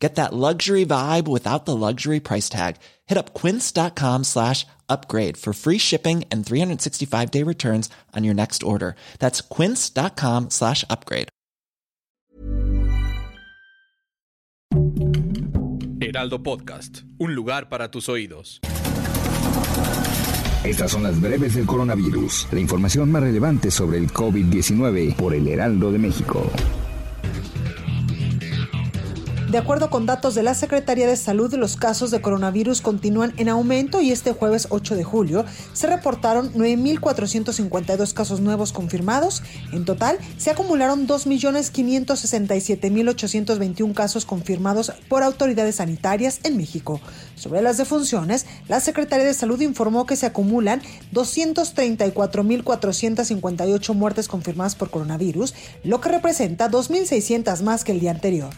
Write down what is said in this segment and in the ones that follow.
Get that luxury vibe without the luxury price tag. Hit up quince.com slash upgrade for free shipping and 365 day returns on your next order. That's quince.com slash upgrade. Heraldo Podcast, un lugar para tus oídos. Estas son las breves del coronavirus, la información más relevante sobre el COVID-19 por el Heraldo de México. De acuerdo con datos de la Secretaría de Salud, los casos de coronavirus continúan en aumento y este jueves 8 de julio se reportaron 9.452 casos nuevos confirmados. En total, se acumularon 2.567.821 casos confirmados por autoridades sanitarias en México. Sobre las defunciones, la Secretaría de Salud informó que se acumulan 234.458 muertes confirmadas por coronavirus, lo que representa 2.600 más que el día anterior.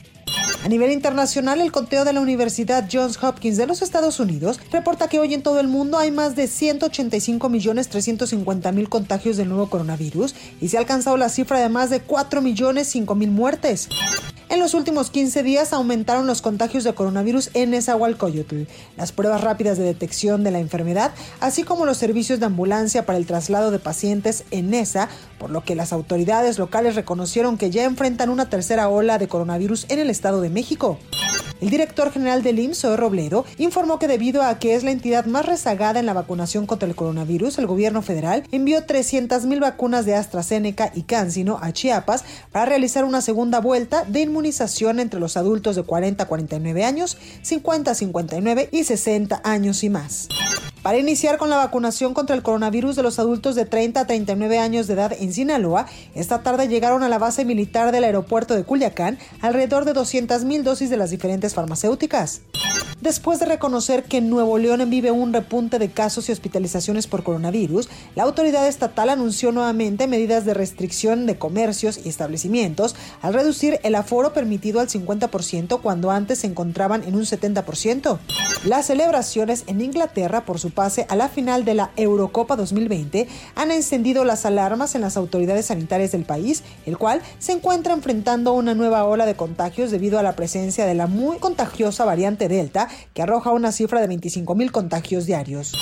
A nivel internacional, el conteo de la Universidad Johns Hopkins de los Estados Unidos reporta que hoy en todo el mundo hay más de 185.350.000 contagios del nuevo coronavirus y se ha alcanzado la cifra de más de 4.005.000 muertes. En los últimos 15 días aumentaron los contagios de coronavirus en Nezahualcóyotl, las pruebas rápidas de detección de la enfermedad, así como los servicios de ambulancia para el traslado de pacientes en Nesa, por lo que las autoridades locales reconocieron que ya enfrentan una tercera ola de coronavirus en el Estado de México. El director general del IMSS, Zoe Robledo, informó que debido a que es la entidad más rezagada en la vacunación contra el coronavirus, el gobierno federal envió 300.000 vacunas de AstraZeneca y CanSino a Chiapas para realizar una segunda vuelta de inmunización entre los adultos de 40 a 49 años, 50 a 59 y 60 años y más. Para iniciar con la vacunación contra el coronavirus de los adultos de 30 a 39 años de edad en Sinaloa, esta tarde llegaron a la base militar del aeropuerto de Culiacán alrededor de 200.000 dosis de las diferentes farmacéuticas. Después de reconocer que Nuevo León vive un repunte de casos y hospitalizaciones por coronavirus, la autoridad estatal anunció nuevamente medidas de restricción de comercios y establecimientos al reducir el aforo permitido al 50% cuando antes se encontraban en un 70%. Las celebraciones en Inglaterra por su pase a la final de la Eurocopa 2020 han encendido las alarmas en las autoridades sanitarias del país, el cual se encuentra enfrentando una nueva ola de contagios debido a la presencia de la muy contagiosa variante Delta que arroja una cifra de 25.000 contagios diarios.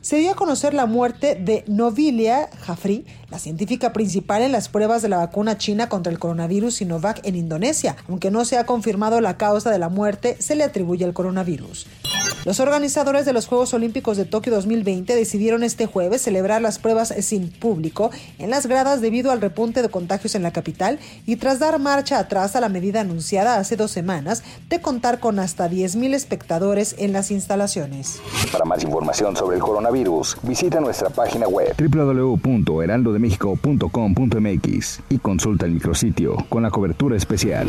Se dio a conocer la muerte de Novilia Jafri, la científica principal en las pruebas de la vacuna china contra el coronavirus Sinovac en Indonesia. Aunque no se ha confirmado la causa de la muerte, se le atribuye al coronavirus. Los organizadores de los Juegos Olímpicos de Tokio 2020 decidieron este jueves celebrar las pruebas sin público en las gradas debido al repunte de contagios en la capital y tras dar marcha atrás a la medida anunciada hace dos semanas de contar con hasta 10.000 espectadores en las instalaciones. Para más información sobre el coronavirus, visita nuestra página web www.heraldodemexico.com.mx y consulta el micrositio con la cobertura especial.